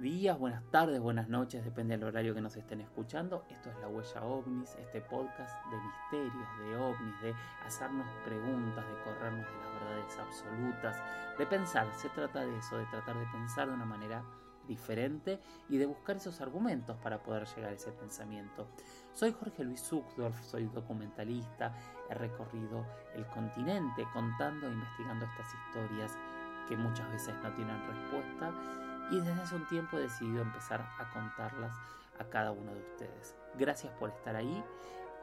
días, buenas tardes, buenas noches, depende del horario que nos estén escuchando. Esto es La Huella OVNIS, este podcast de misterios, de ovnis, de hacernos preguntas, de corrernos de las verdades absolutas, de pensar. Se trata de eso, de tratar de pensar de una manera diferente y de buscar esos argumentos para poder llegar a ese pensamiento. Soy Jorge Luis Zuckdorf, soy documentalista, he recorrido el continente contando e investigando estas historias que muchas veces no tienen respuesta y desde hace un tiempo he decidido empezar a contarlas a cada uno de ustedes. Gracias por estar ahí.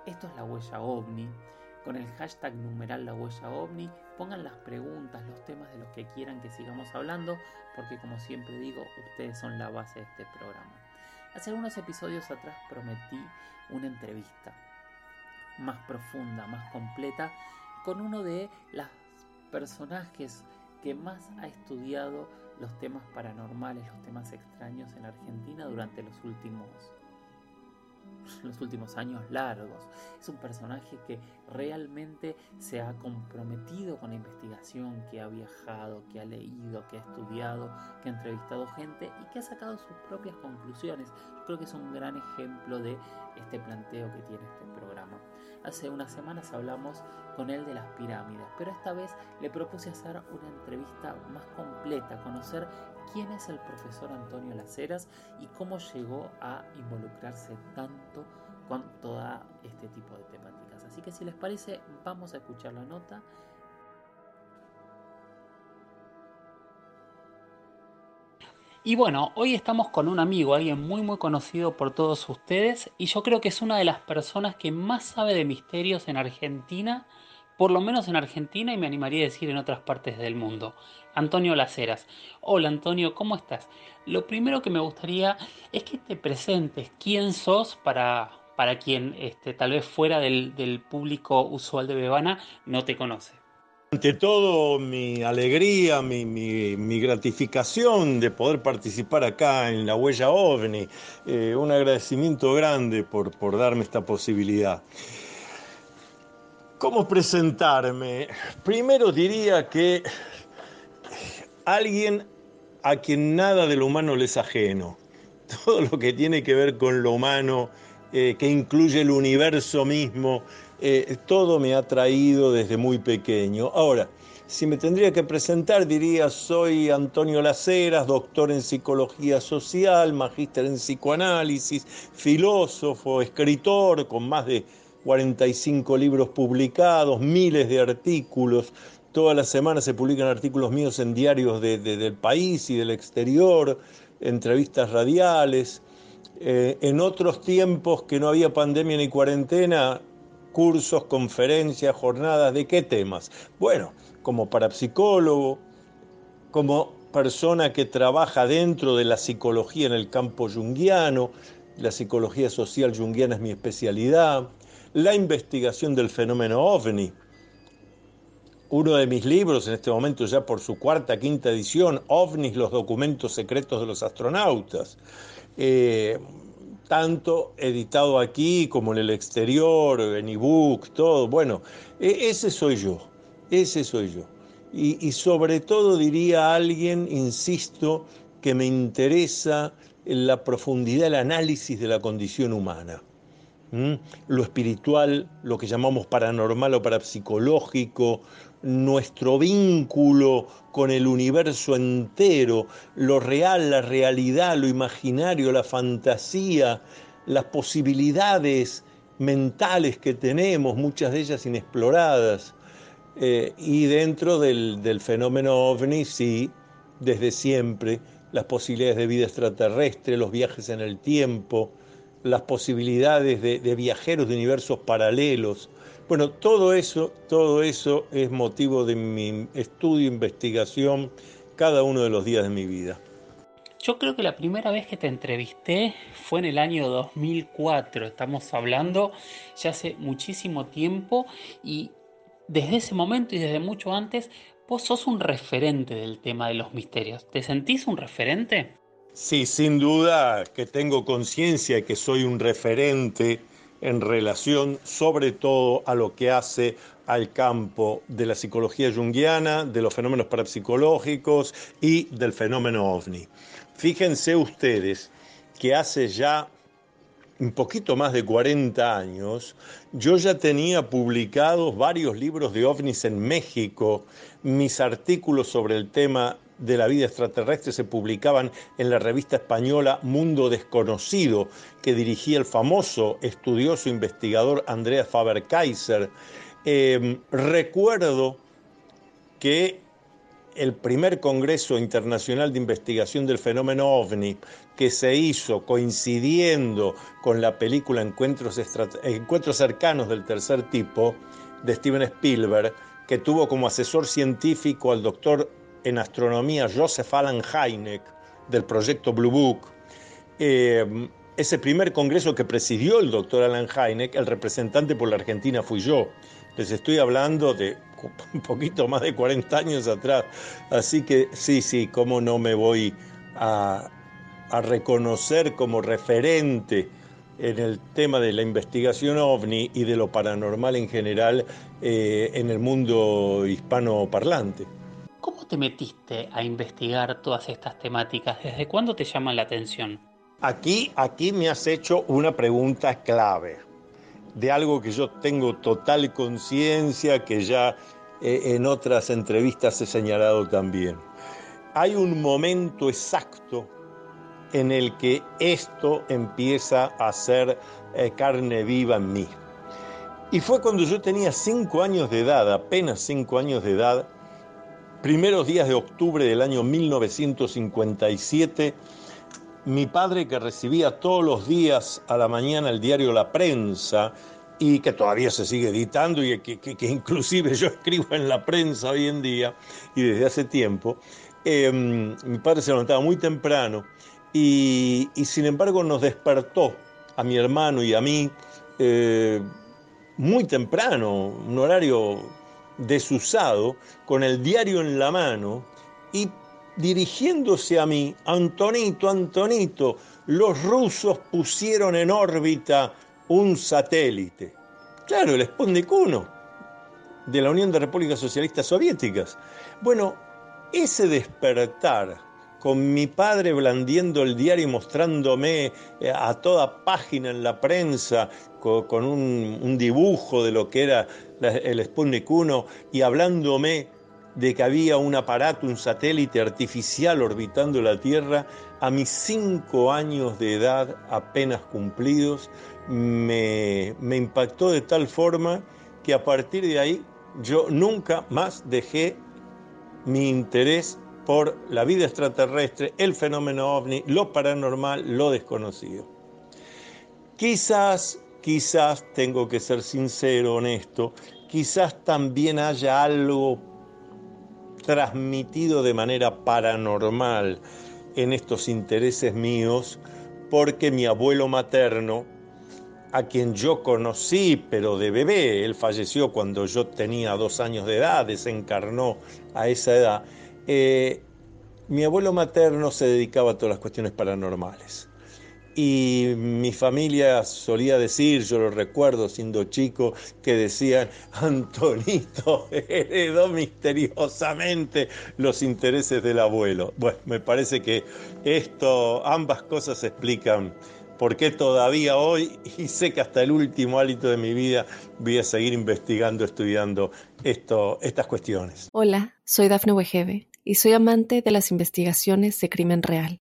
Esto es la huella ovni. Con el hashtag numeral la huella ovni, pongan las preguntas, los temas de los que quieran que sigamos hablando, porque como siempre digo, ustedes son la base de este programa. Hace algunos episodios atrás prometí una entrevista más profunda, más completa, con uno de los personajes que más ha estudiado los temas paranormales, los temas extraños en Argentina durante los últimos los últimos años largos. Es un personaje que realmente se ha comprometido con la investigación, que ha viajado, que ha leído, que ha estudiado, que ha entrevistado gente y que ha sacado sus propias conclusiones. Creo que es un gran ejemplo de este planteo que tiene este programa. Hace unas semanas hablamos con él de las pirámides, pero esta vez le propuse hacer una entrevista más completa, conocer quién es el profesor Antonio Laceras y cómo llegó a involucrarse tanto con todo este tipo de temáticas. Así que si les parece, vamos a escuchar la nota. Y bueno, hoy estamos con un amigo, alguien muy muy conocido por todos ustedes y yo creo que es una de las personas que más sabe de misterios en Argentina, por lo menos en Argentina y me animaría a decir en otras partes del mundo. Antonio Laceras. Hola Antonio, ¿cómo estás? Lo primero que me gustaría es que te presentes quién sos para, para quien este, tal vez fuera del, del público usual de Bebana no te conoce. Ante todo, mi alegría, mi, mi, gratificación de poder participar acá en la Huella OVNI. Eh, un agradecimiento grande por, por darme esta posibilidad. ¿Cómo presentarme? Primero diría que alguien a quien nada de lo humano le es ajeno. Todo lo que tiene que ver con lo humano, eh, que incluye el universo mismo, eh, todo me ha traído desde muy pequeño. Ahora, si me tendría que presentar, diría, soy Antonio Laceras, doctor en psicología social, magíster en psicoanálisis, filósofo, escritor, con más de 45 libros publicados, miles de artículos. Todas las semanas se publican artículos míos en diarios del país y del exterior, entrevistas radiales. Eh, en otros tiempos que no había pandemia ni cuarentena, cursos, conferencias, jornadas, ¿de qué temas? Bueno, como parapsicólogo, como persona que trabaja dentro de la psicología en el campo junguiano, la psicología social junguiana es mi especialidad, la investigación del fenómeno ovni. Uno de mis libros, en este momento ya por su cuarta, quinta edición, OVNIs, los documentos secretos de los astronautas. Eh, tanto editado aquí como en el exterior, en ebook, todo. Bueno, e, ese soy yo, ese soy yo. Y, sobre todo diría alguien, insisto, que me interesa la profundidad, el análisis de la condición humana. Lo espiritual, lo que llamamos paranormal o parapsicológico, nuestro vínculo con el universo entero, lo real, la realidad, lo imaginario, la fantasía, las posibilidades mentales que tenemos, muchas de ellas inexploradas. Eh, y dentro del, fenómeno ovni, sí, desde siempre, las posibilidades de vida extraterrestre, los viajes en el tiempo, las posibilidades de, viajeros de universos paralelos, bueno, todo eso, todo eso es motivo de mi estudio, investigación, cada uno de los días de mi vida. Yo creo que la primera vez que te entrevisté fue en el año 2004, estamos hablando ya hace muchísimo tiempo y desde ese momento y desde mucho antes, vos sos un referente del tema de los misterios. ¿Te sentís un referente? Sí, sin duda que tengo conciencia que soy un referente en relación sobre todo a lo que hace al campo de la psicología junguiana, de los fenómenos parapsicológicos y del fenómeno ovni. Fíjense ustedes que hace ya un poquito más de 40 años, yo ya tenía publicados varios libros de ovnis en México, mis artículos sobre el tema de la vida extraterrestre se publicaban en la revista española Mundo Desconocido, que dirigía el famoso estudioso investigador Andreas Faber-Kaiser. Em, recuerdo que el primer Congreso Internacional de Investigación del Fenómeno OVNI, que se hizo coincidiendo con la película Encuentros, Encuentros cercanos del tercer tipo, de Steven Spielberg, que tuvo como asesor científico al doctor en astronomía Joseph Alan Hynek del proyecto Blue Book. Eh, ese primer congreso que presidió el doctor Alan Hynek, el representante por la Argentina fui yo. Les estoy hablando de un poquito más de 40 años atrás. Así que sí, sí, cómo no me voy a, reconocer como referente en el tema de la investigación ovni y de lo paranormal en general eh, en el mundo hispanoparlante. ¿Cómo te metiste a investigar todas estas temáticas? ¿Desde cuándo te llaman la atención? Aquí, aquí me has hecho una pregunta clave de algo que yo tengo total conciencia, que ya eh, en otras entrevistas he señalado también. Hay un momento exacto en el que esto empieza a ser eh, carne viva en mí. Y fue cuando yo tenía cinco años de edad, apenas cinco años de edad, primeros días de octubre del año 1957, mi padre que recibía todos los días a la mañana el diario La Prensa y que todavía se sigue editando y que, inclusive yo escribo en la prensa hoy en día y desde hace tiempo, em, mi padre se levantaba muy temprano y, sin embargo nos despertó a mi hermano y a mí eh, muy temprano, un horario desusado, con el diario en la mano y dirigiéndose a mí, Antonito, Antonito, los rusos pusieron en órbita un satélite. Claro, el Sputnik 1 de la Unión de Repúblicas Socialistas Soviéticas. Bueno, ese despertar con mi padre blandiendo el diario y mostrándome eh, a toda página en la prensa con, un, dibujo de lo que era el Sputnik 1 y hablándome de que había un aparato, un satélite artificial orbitando la Tierra, a mis cinco años de edad apenas cumplidos, me, me impactó de tal forma que a partir de ahí yo nunca más dejé mi interés por la vida extraterrestre, el fenómeno ovni, lo paranormal, lo desconocido. Quizás, quizás, tengo que ser sincero, honesto, quizás también haya algo transmitido de manera paranormal en estos intereses míos, porque mi abuelo materno, a quien yo conocí, pero de bebé, él falleció cuando yo tenía dos años de edad, desencarnó a esa edad, eh, mi abuelo materno se dedicaba a todas las cuestiones paranormales. Y mi familia solía decir, yo lo recuerdo siendo chico, que decían, Antonito heredó misteriosamente los intereses del abuelo. Bueno, me parece que esto, ambas cosas explican por qué todavía hoy, y sé que hasta el último hálito de mi vida, voy a seguir investigando, estudiando estas cuestiones. Hola, soy Dafne Wegebe y soy amante de las investigaciones de crimen real.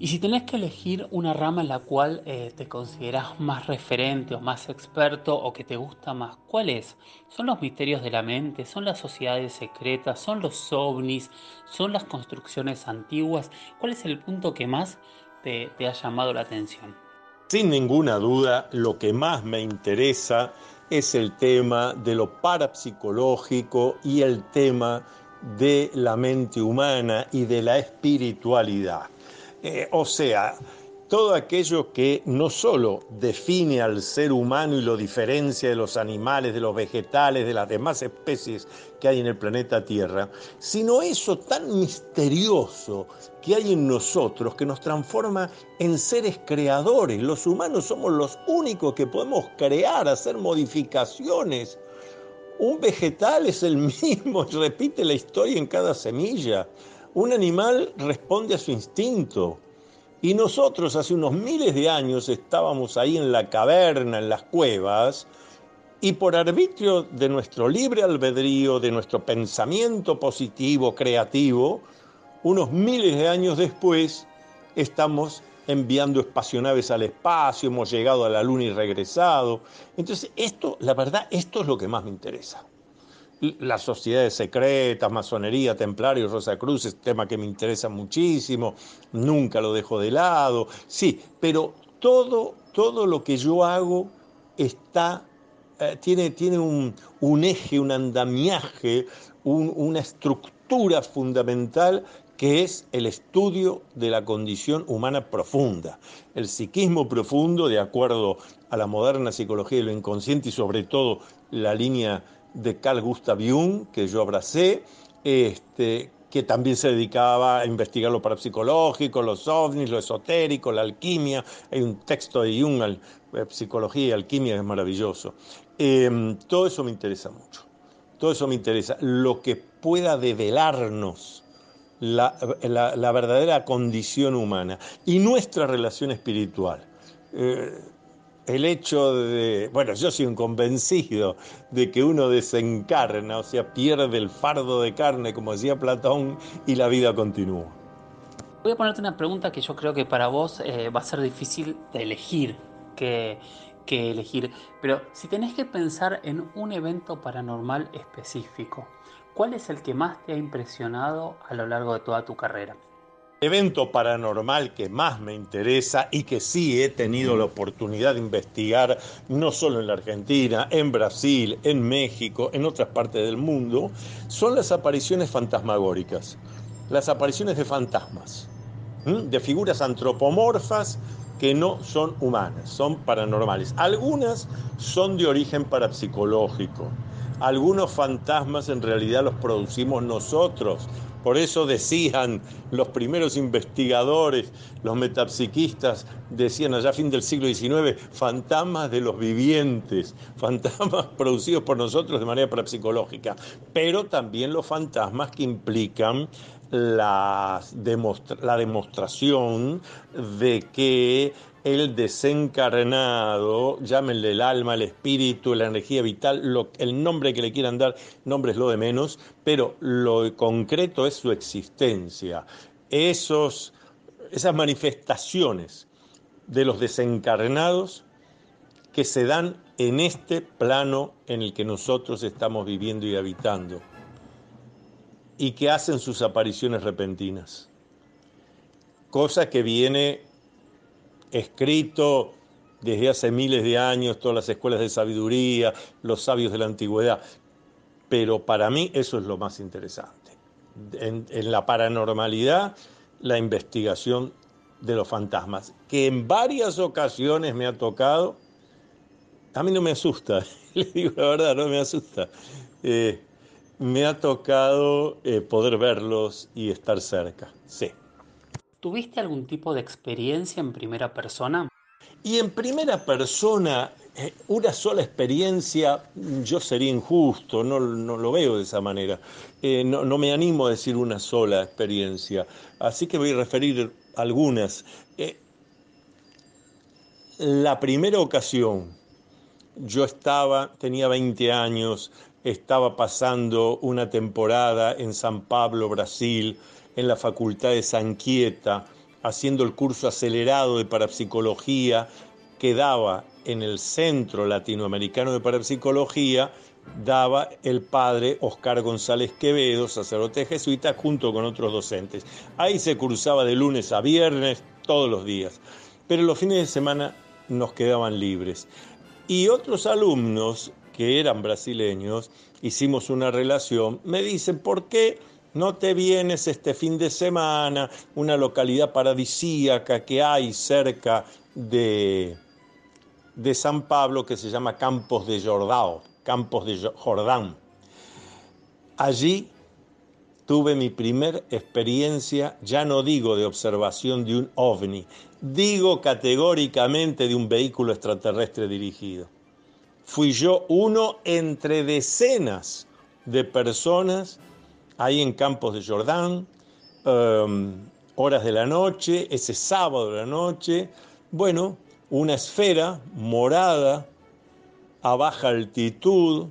Y si tenés que elegir una rama en la cual eh, te consideras más referente o más experto o que te gusta más, ¿cuál es? ¿Son los misterios de la mente? ¿Son las sociedades secretas? ¿Son los ovnis? ¿Son las construcciones antiguas? ¿Cuál es el punto que más te, ha llamado la atención? Sin ninguna duda, lo que más me interesa es el tema de lo parapsicológico y el tema de la mente humana y de la espiritualidad. Eh, o sea, todo aquello que no solo define al ser humano y lo diferencia de los animales, de los vegetales, de las demás especies que hay en el planeta Tierra, sino eso tan misterioso que hay en nosotros que nos transforma en seres creadores. Los humanos somos los únicos que podemos crear, hacer modificaciones. Un vegetal es el mismo repite la historia en cada semilla. Un animal responde a su instinto. Y nosotros hace unos miles de años estábamos ahí en la caverna, en las cuevas, y por arbitrio de nuestro libre albedrío, de nuestro pensamiento positivo, creativo, unos miles de años después estamos enviando espacionaves al espacio, hemos llegado a la luna y regresado. Entonces, esto, la verdad, esto es lo que más me interesa las sociedades secretas, masonería, templarios, Rosa Cruz, es tema que me interesa muchísimo, nunca lo dejo de lado, sí, pero todo, todo lo que yo hago está, eh, tiene, tiene un, eje, un andamiaje, una estructura fundamental que es el estudio de la condición humana profunda. El psiquismo profundo, de acuerdo a la moderna psicología de lo inconsciente y sobre todo la línea de Carl Gustav Jung, que yo abracé, este, que también se dedicaba a investigar lo parapsicológico, los ovnis, lo esotérico, la alquimia. Hay un texto de Jung, eh, Psicología y Alquimia, es maravilloso. Em, todo eso me interesa mucho. Todo eso me interesa. Lo que pueda develarnos la, verdadera condición humana y nuestra relación espiritual. Eh, el hecho de, bueno, yo soy un convencido de que uno desencarna, o sea, pierde el fardo de carne, como decía Platón, y la vida continúa. Voy a ponerte una pregunta que yo creo que para vos eh, va a ser difícil de elegir que, que elegir, pero si tenés que pensar en un evento paranormal específico, ¿cuál es el que más te ha impresionado a lo largo de toda tu carrera? Evento paranormal que más me interesa y que sí he tenido la oportunidad de investigar, no solo en la Argentina, en Brasil, en México, en otras partes del mundo, son las apariciones fantasmagóricas, las apariciones de fantasmas, de figuras antropomorfas que no son humanas, son paranormales. Algunas son de origen parapsicológico. Algunos fantasmas en realidad los producimos nosotros por eso decían los primeros investigadores, los metapsiquistas, decían allá a fin del siglo XIX, fantasmas de los vivientes, fantasmas producidos por nosotros de manera parapsicológica, pero también los fantasmas que implican la, la demostración de que el desencarnado, llámenle el alma, el espíritu, la energía vital, el nombre que le quieran dar, nombre es lo de menos, pero lo concreto es su existencia. Esos, esas manifestaciones de los desencarnados que se dan en este plano en el que nosotros estamos viviendo y habitando y que hacen sus apariciones repentinas. Cosa que viene escrito desde hace miles de años, todas las escuelas de sabiduría, los sabios de la antigüedad. Pero para mí eso es lo más interesante. En, la paranormalidad, la investigación de los fantasmas, que en varias ocasiones me ha tocado, a mí no me asusta, le digo la verdad, no me asusta. Eh, me ha tocado eh, poder verlos y estar cerca, sí. ¿Tuviste algún tipo de experiencia en primera persona? Y en primera persona, eh, una sola experiencia, yo sería injusto, no, no lo veo de esa manera. no, no, me animo a decir una sola experiencia, así que voy a referir algunas. la primera ocasión, yo estaba, tenía 20 años, estaba pasando una temporada en San Pablo, Brasil, en la Facultad de San Quieta, haciendo el curso acelerado de parapsicología que daba en el Centro Latinoamericano de Parapsicología, daba el padre Oscar González Quevedo, sacerdote jesuita, junto con otros docentes. Ahí se cursaba de lunes a viernes, todos los días, pero los fines de semana nos quedaban libres. Y otros alumnos que eran brasileños, hicimos una relación, me dicen, ¿por qué no te vienes este fin de semana, una localidad paradisíaca que hay cerca de, de San Pablo que se llama Campos de Jordão, Campos de Jordán? Allí tuve mi primer experiencia, ya no digo de observación de un ovni, digo categóricamente de un vehículo extraterrestre dirigido. Fui yo uno entre decenas de personas ahí en Campos de Jordán, em, horas de la noche, ese sábado de la noche, bueno, una esfera morada a baja altitud,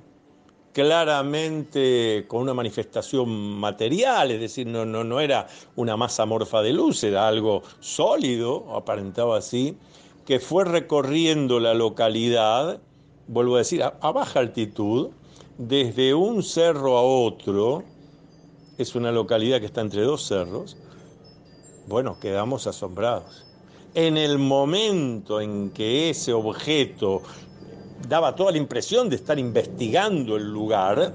claramente con una manifestación material, es decir, no, no, no era una masa morfa de luz, era algo sólido, aparentaba así, que fue recorriendo la localidad, vuelvo a decir, a, baja altitud, desde un cerro a otro, es una localidad que está entre dos cerros, bueno, quedamos asombrados. En el momento en que ese objeto daba toda la impresión de estar investigando el lugar,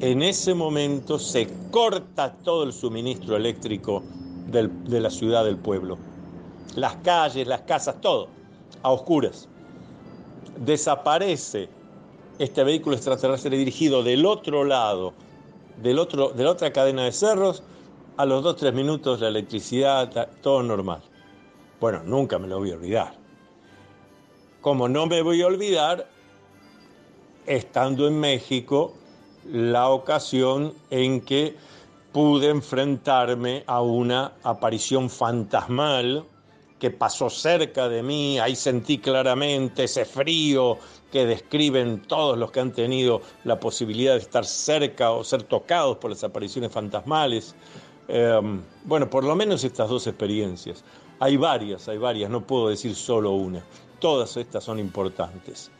en ese momento se corta todo el suministro eléctrico de la ciudad del pueblo. Las calles, las casas, todo, a oscuras. Desaparece este vehículo extraterrestre dirigido del otro lado, del otro, de la otra cadena de cerros, a los dos, tres minutos la electricidad, todo normal. Bueno, nunca me lo voy a olvidar como no me voy a olvidar, estando en México, la ocasión en que pude enfrentarme a una aparición fantasmal que pasó cerca de mí, ahí sentí claramente ese frío que describen todos los que han tenido la posibilidad de estar cerca o ser tocados por las apariciones fantasmales. Em, bueno, por lo menos estas dos experiencias. Hay varias, hay varias, no puedo decir solo una. Todas estas son importantes.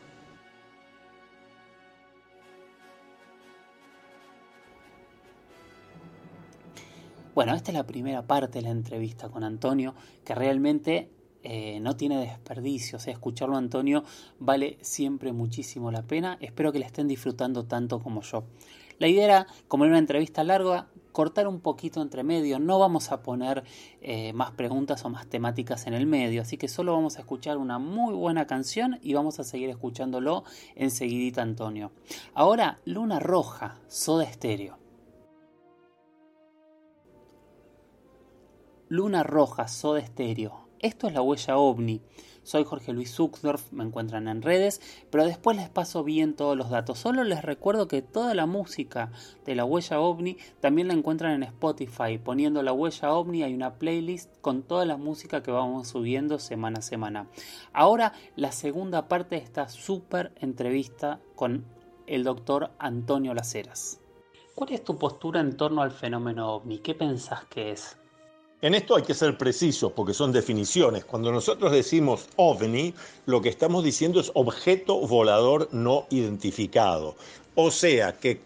Bueno, esta es la primera parte de la entrevista con Antonio, que realmente eh, no tiene desperdicio. O sea, escucharlo a Antonio vale siempre muchísimo la pena. Espero que la estén disfrutando tanto como yo. La idea era, como en una entrevista larga, cortar un poquito entre medio. No vamos a poner eh, más preguntas o más temáticas en el medio. Así que solo vamos a escuchar una muy buena canción y vamos a seguir escuchándolo enseguidita, Antonio. Ahora, Luna Roja, Soda Estéreo. Luna Roja, Soda Estéreo. Esto es la huella ovni. Soy Jorge Luis Zuckdorf, me encuentran en redes, pero después les paso bien todos los datos. Solo les recuerdo que toda la música de la huella ovni también la encuentran en Spotify. Poniendo la huella ovni hay una playlist con toda la música que vamos subiendo semana a semana. Ahora la segunda parte de esta súper entrevista con el doctor Antonio Laceras. ¿Cuál es tu postura en torno al fenómeno ovni? ¿Qué pensás que es? En esto hay que ser precisos porque son definiciones. Cuando nosotros decimos ovni, lo que estamos diciendo es objeto volador no identificado. O sea que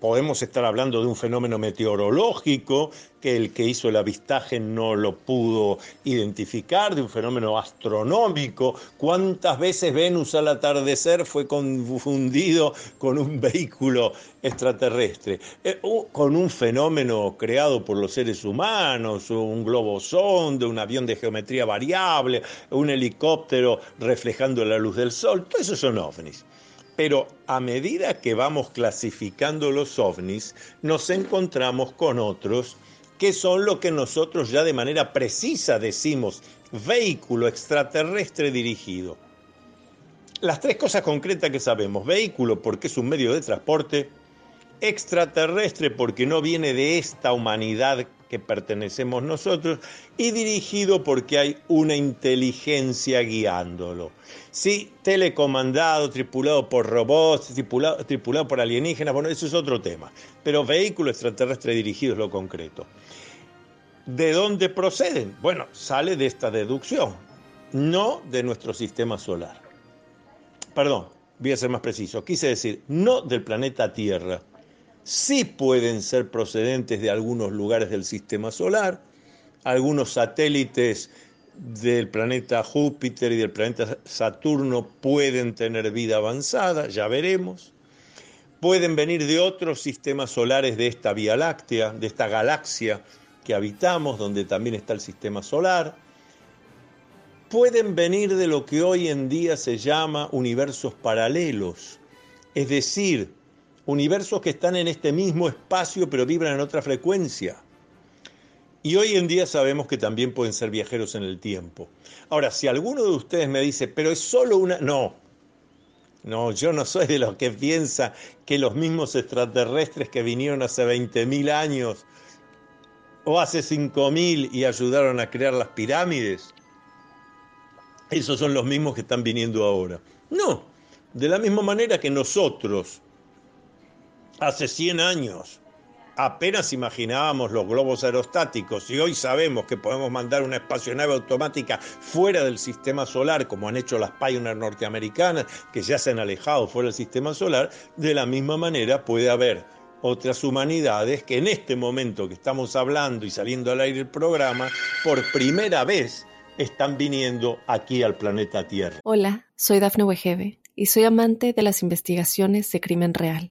podemos estar hablando de un fenómeno meteorológico que el que hizo el avistaje no lo pudo identificar, de un fenómeno astronómico. ¿Cuántas veces Venus al atardecer fue confundido con un vehículo extraterrestre? Eh, con un fenómeno creado por los seres humanos, un globo sonde, un avión de geometría variable, un helicóptero reflejando la luz del sol, todo eso son ovnis. Pero a medida que vamos clasificando los ovnis, nos encontramos con otros que son lo que nosotros ya de manera precisa decimos vehículo extraterrestre dirigido. Las tres cosas concretas que sabemos, vehículo porque es un medio de transporte, extraterrestre porque no viene de esta humanidad que pertenecemos nosotros y dirigido porque hay una inteligencia guiándolo. Sí, telecomandado, tripulado por robots, tripulado, tripulado por alienígenas, bueno, eso es otro tema. Pero vehículo extraterrestre dirigido es lo concreto. ¿De dónde proceden? Bueno, sale de esta deducción, no de nuestro sistema solar. Perdón, voy a ser más preciso. Quise decir, no del planeta Tierra, sí pueden ser procedentes de algunos lugares del sistema solar, algunos satélites del planeta Júpiter y del planeta Saturno pueden tener vida avanzada, ya veremos. Pueden venir de otros sistemas solares de esta Vía Láctea, de esta galaxia que habitamos, donde también está el sistema solar. Pueden venir de lo que hoy en día se llama universos paralelos, es decir, universos que están en este mismo espacio pero vibran en otra frecuencia. Y hoy en día sabemos que también pueden ser viajeros en el tiempo. Ahora, si alguno de ustedes me dice, pero es solo una... No, no, yo no soy de los que piensa que los mismos extraterrestres que vinieron hace 20.000 años o hace 5.000 y ayudaron a crear las pirámides, esos son los mismos que están viniendo ahora. No, de la misma manera que nosotros Hace 100 años apenas imaginábamos los globos aerostáticos y hoy sabemos que podemos mandar una espacionave automática fuera del sistema solar, como han hecho las Pioneer norteamericanas, que ya se han alejado fuera del sistema solar, de la misma manera puede haber otras humanidades que en este momento que estamos hablando y saliendo al aire el programa, por primera vez están viniendo aquí al planeta Tierra. Hola, soy Dafne Wegebe y soy amante de las investigaciones de crimen real.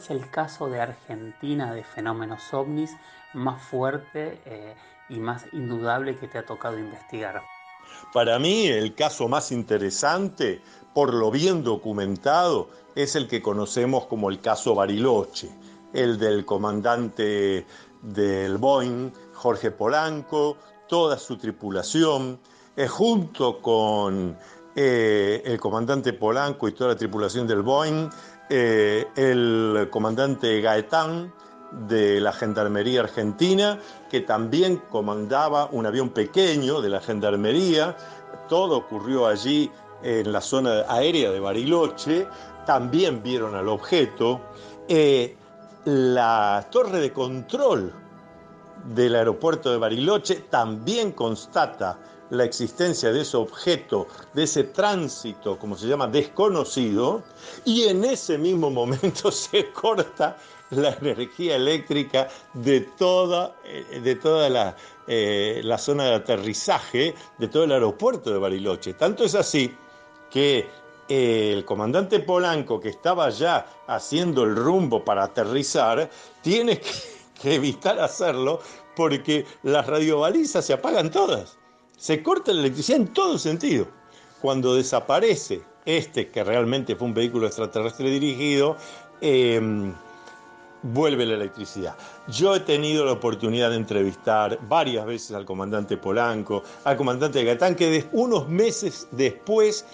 Es el caso de Argentina de fenómenos ovnis más fuerte eh, y más indudable que te ha tocado investigar? Para mí el caso más interesante, por lo bien documentado, es el que conocemos como el caso Bariloche, el del comandante del Boeing, Jorge Polanco, toda su tripulación, eh, junto con eh, el comandante Polanco y toda la tripulación del Boeing, el comandante Gaetán, de la Gendarmería Argentina, que también comandaba un avión pequeño de la Gendarmería. Todo ocurrió allí en la zona aérea de Bariloche. También vieron al objeto. Eh, la torre de control del aeropuerto de Bariloche también constata la existencia de ese objeto, de ese tránsito, como se llama, desconocido, y en ese mismo momento se corta la energía eléctrica de toda, eh, de toda la, eh, la zona de aterrizaje, de todo el aeropuerto de Bariloche. Tanto es así que eh, el comandante Polanco, que estaba ya haciendo el rumbo para aterrizar, tiene que, que, evitar hacerlo porque las radiobalizas se apagan todas. Se corta la electricidad en todo sentido. Cuando desaparece este, que realmente fue un vehículo extraterrestre dirigido, vuelve la electricidad. Yo he tenido la oportunidad de entrevistar varias veces al comandante Polanco, al comandante Gatán, que unos meses después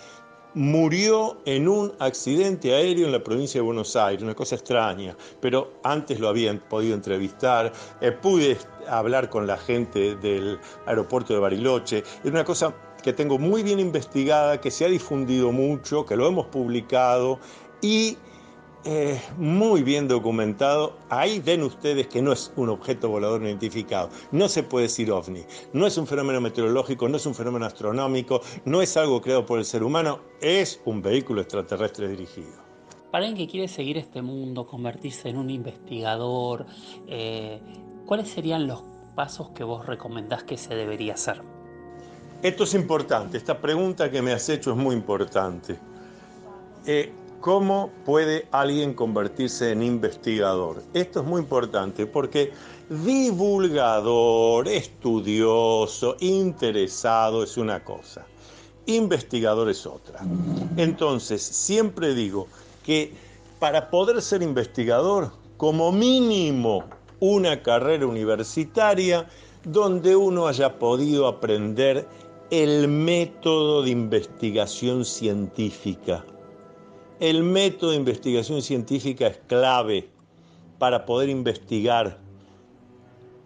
murió en un accidente aéreo en la provincia de Buenos Aires, una cosa extraña, pero antes lo habían podido entrevistar, eh, pude hablar con la gente del aeropuerto de Bariloche, es una cosa que tengo muy bien investigada, que se ha difundido mucho, que lo hemos publicado y eh, muy bien documentado. Ahí ven ustedes que no es un objeto volador no identificado. No se puede decir ovni. No es un fenómeno meteorológico, no es un fenómeno astronómico, no es algo creado por el ser humano, es un vehículo extraterrestre dirigido. Para alguien que quiere seguir este mundo, convertirse en un investigador, eh, ¿cuáles serían los pasos que vos recomendás que se debería hacer? Esto es importante, esta pregunta que me has hecho es muy importante. Eh, ¿Cómo puede alguien convertirse en investigador? Esto es muy importante porque divulgador, estudioso, interesado es una cosa, investigador es otra. Entonces, siempre digo que para poder ser investigador, como mínimo una carrera universitaria donde uno haya podido aprender el método de investigación científica. El método de investigación científica es clave para poder investigar,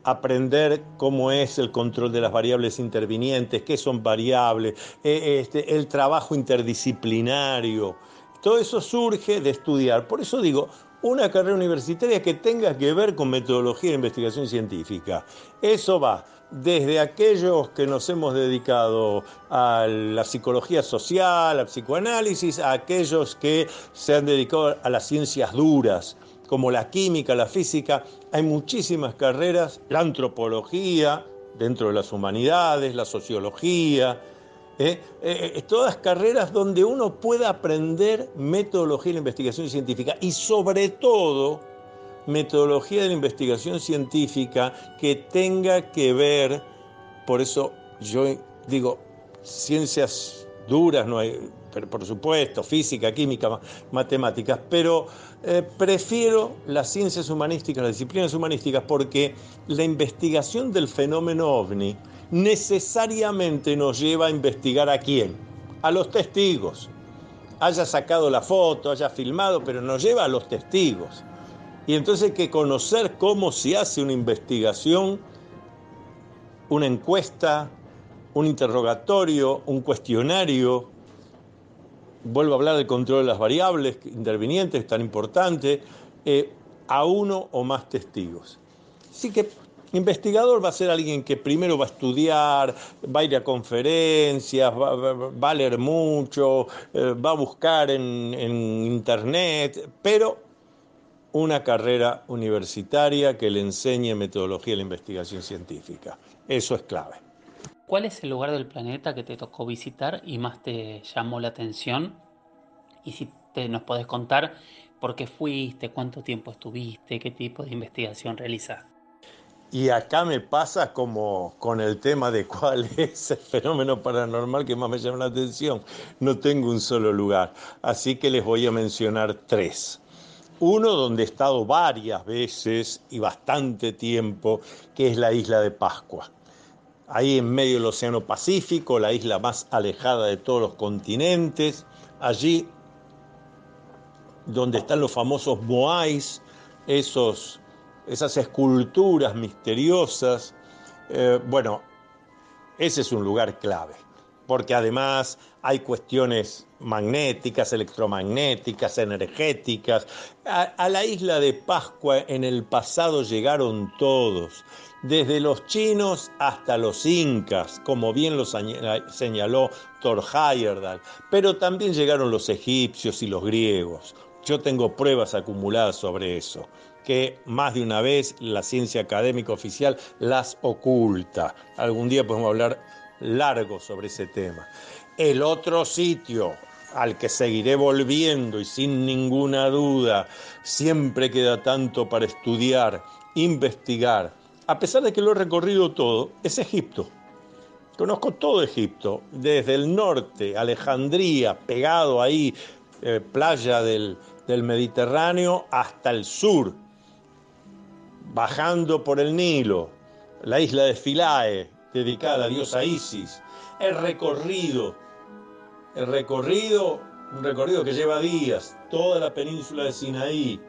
aprender cómo es el control de las variables intervinientes, qué son variables, eh, este, el trabajo interdisciplinario. Todo eso surge de estudiar. Por eso digo, una carrera universitaria que tenga que ver con metodología de investigación científica. Eso va desde aquellos que nos hemos dedicado a la psicología social, al psicoanálisis, a aquellos que se han dedicado a las ciencias duras, como la química, la física. Hay muchísimas carreras, la antropología, dentro de las humanidades, la sociología, ¿eh? Eh, eh, todas carreras donde uno pueda aprender metodología de la investigación científica y sobre todo metodología de la investigación científica que tenga que ver, por eso yo digo, ciencias duras, no hay, pero por supuesto, física, química, matemáticas, pero prefiero las ciencias humanísticas, las disciplinas humanísticas, porque la investigación del fenómeno ovni necesariamente nos lleva a investigar a quién, a los testigos. Haya sacado la foto, haya filmado, pero nos lleva a los testigos. Y entonces hay que conocer cómo se hace una investigación, una encuesta, un interrogatorio, un cuestionario. Vuelvo a hablar del control de las variables intervinientes, tan importante, eh, a uno o más testigos. Así que Investigador va a ser alguien que primero va a estudiar, va a ir a conferencias, va, a leer mucho, eh, va a buscar en, en internet, pero una carrera universitaria que le enseñe metodología de la investigación científica. Eso es clave. ¿Cuál es el lugar del planeta que te tocó visitar y más te llamó la atención? Y si te, nos podés contar por qué fuiste, cuánto tiempo estuviste, qué tipo de investigación realizaste. Y acá me pasa como con el tema de cuál es el fenómeno paranormal que más me llama la atención. No tengo un solo lugar, así que les voy a mencionar tres. Uno donde he estado varias veces y bastante tiempo, que es la isla de Pascua. Ahí en medio del Océano Pacífico, la isla más alejada de todos los continentes. Allí donde están los famosos moais, esos esas esculturas misteriosas. Eh, bueno, ese es un lugar clave, porque además hay cuestiones magnéticas, electromagnéticas, energéticas. A, la isla de Pascua en el pasado llegaron todos, desde los chinos hasta los incas, como bien lo señaló Thor Heyerdahl, pero también llegaron los egipcios y los griegos. Yo tengo pruebas acumuladas sobre eso que más de una vez la ciencia académica oficial las oculta. Algún día podemos hablar largo sobre ese tema. El otro sitio al que seguiré volviendo y sin ninguna duda siempre queda tanto para estudiar, investigar, a pesar de que lo he recorrido todo, es Egipto. Conozco todo Egipto, desde el norte, Alejandría, pegado ahí, eh, playa del, del Mediterráneo, hasta el sur, bajando por el Nilo, la isla de Philae, dedicada a diosa Isis, he recorrido el recorrido, un recorrido que lleva días, toda la península de Sinaí.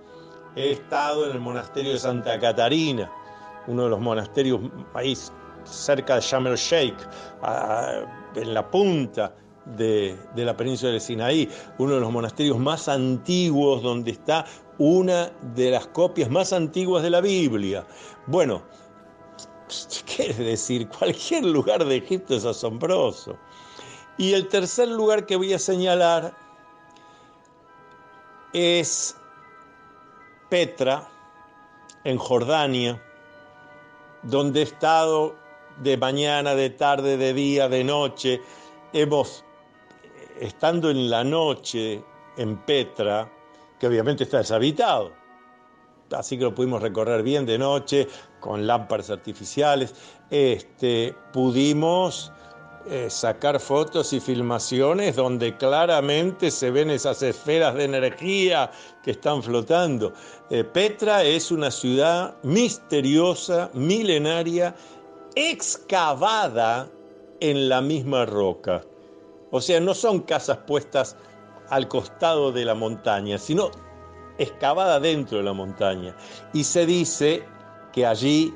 He estado en el monasterio de Santa Catarina, uno de los monasterios ahí cerca de Sharm el Sheikh, en la punta de, de, la península de Sinaí, uno de los monasterios más antiguos donde está una de las copias más antiguas de la Biblia. Bueno, quiere decir, cualquier lugar de Egipto es asombroso. Y el tercer lugar que voy a señalar es Petra, en Jordania, donde he estado de mañana, de tarde, de día, de noche. Hemos, estando en la noche en Petra, que obviamente está deshabitado, así que lo pudimos recorrer bien de noche, con lámparas artificiales, este, pudimos eh, sacar fotos y filmaciones donde claramente se ven esas esferas de energía que están flotando. Eh, Petra es una ciudad misteriosa, milenaria, excavada en la misma roca. O sea, no son casas puestas al costado de la montaña, sino excavada dentro de la montaña. Y se dice que allí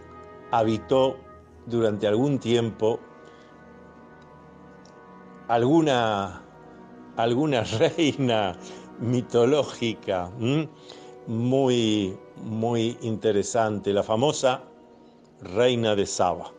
habitó durante algún tiempo alguna, alguna reina mitológica muy, muy interesante, la famosa reina de Saba.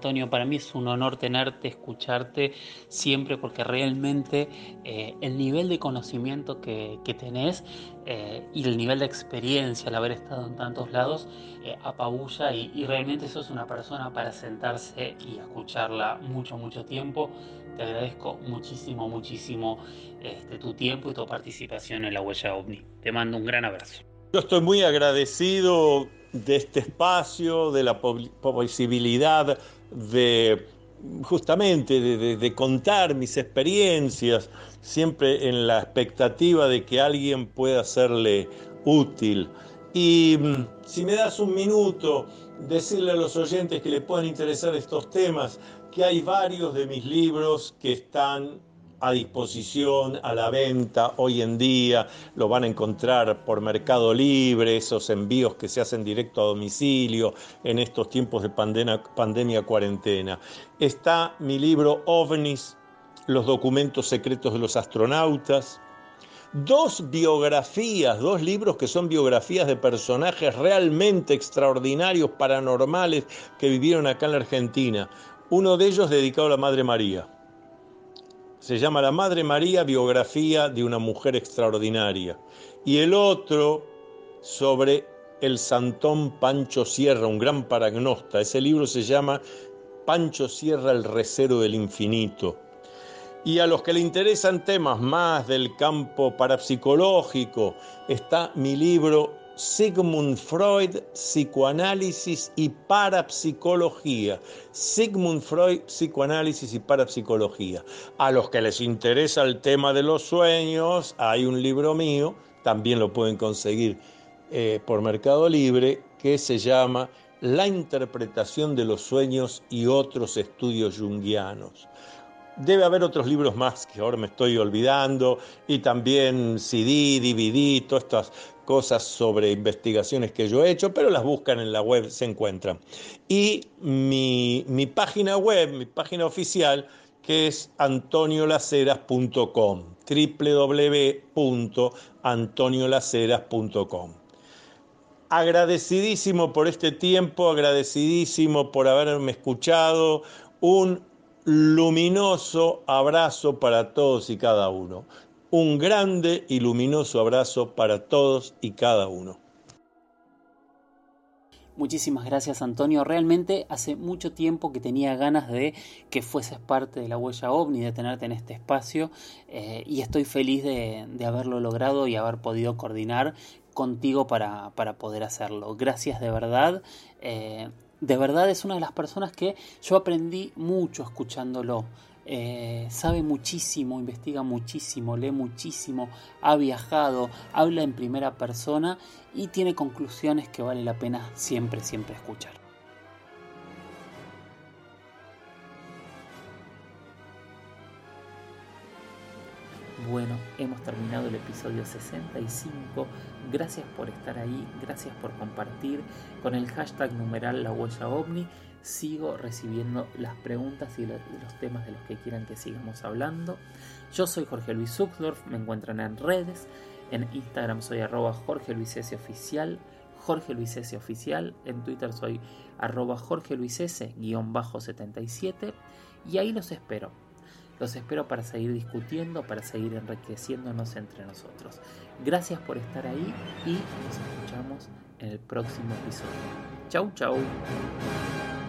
Antonio, para mí es un honor tenerte, escucharte siempre, porque realmente eh, el nivel de conocimiento que, tenés eh, y el nivel de experiencia al haber estado en tantos lados eh, apabulla y, y, realmente sos una persona para sentarse y escucharla mucho, mucho tiempo. Te agradezco muchísimo, muchísimo este, tu tiempo y tu participación en la huella OVNI. Te mando un gran abrazo. Yo estoy muy agradecido de este espacio, de la posibilidad de justamente de, contar mis experiencias, siempre en la expectativa de que alguien pueda serle útil. Y mm, si me das un minuto, decirle a los oyentes que le puedan interesar estos temas, que hay varios de mis libros que están a disposición, a la venta hoy en día, lo van a encontrar por Mercado Libre, esos envíos que se hacen directo a domicilio en estos tiempos de pandemia, pandemia cuarentena. Está mi libro OVNIS, los documentos secretos de los astronautas, dos biografías, dos libros que son biografías de personajes realmente extraordinarios, paranormales, que vivieron acá en la Argentina. Uno de ellos dedicado a la Madre María se llama La Madre María, biografía de una mujer extraordinaria. Y el otro sobre el Santón Pancho Sierra, un gran paragnosta. Ese libro se llama Pancho Sierra, el recero del infinito. Y a los que le interesan temas más del campo parapsicológico, está mi libro Sigmund Freud, psicoanálisis y parapsicología. Sigmund Freud, psicoanálisis y parapsicología. A los que les interesa el tema de los sueños, hay un libro mío, también lo pueden conseguir eh, por Mercado Libre, que se llama La interpretación de los sueños y otros estudios junguianos. Debe haber otros libros más que ahora me estoy olvidando y también CD, DVD, todas estas cosas sobre investigaciones que yo he hecho, pero las buscan en la web, se encuentran. Y mi, mi página web, mi página oficial, que es antoniolaceras.com, www.antoniolaceras.com. Agradecidísimo por este tiempo, agradecidísimo por haberme escuchado. Un luminoso abrazo para todos y cada uno un grande y luminoso abrazo para todos y cada uno. Muchísimas gracias Antonio. Realmente hace mucho tiempo que tenía ganas de que fueses parte de la huella ovni, de tenerte en este espacio eh, y estoy feliz de, haberlo logrado y haber podido coordinar contigo para, poder hacerlo. Gracias de verdad. Eh, de verdad es una de las personas que yo aprendí mucho escuchándolo. Eh, sabe muchísimo, investiga muchísimo, lee muchísimo, ha viajado, habla en primera persona y tiene conclusiones que vale la pena siempre, siempre escuchar. bueno, hemos terminado el episodio 65. Gracias por estar ahí, gracias por compartir. Con el hashtag numeral la huella ovni sigo recibiendo las preguntas y los temas de los que quieran que sigamos hablando. Yo soy Jorge Luis Zuckdorf, me encuentran en redes. En Instagram soy arroba Jorge Luis S. Oficial. Jorge Luis S. Oficial. En Twitter soy arroba Jorge Luis S. 77. Y ahí los espero. Los espero para seguir discutiendo, para seguir enriqueciéndonos entre nosotros. Gracias por estar ahí y nos escuchamos en el próximo episodio. Chau, chau.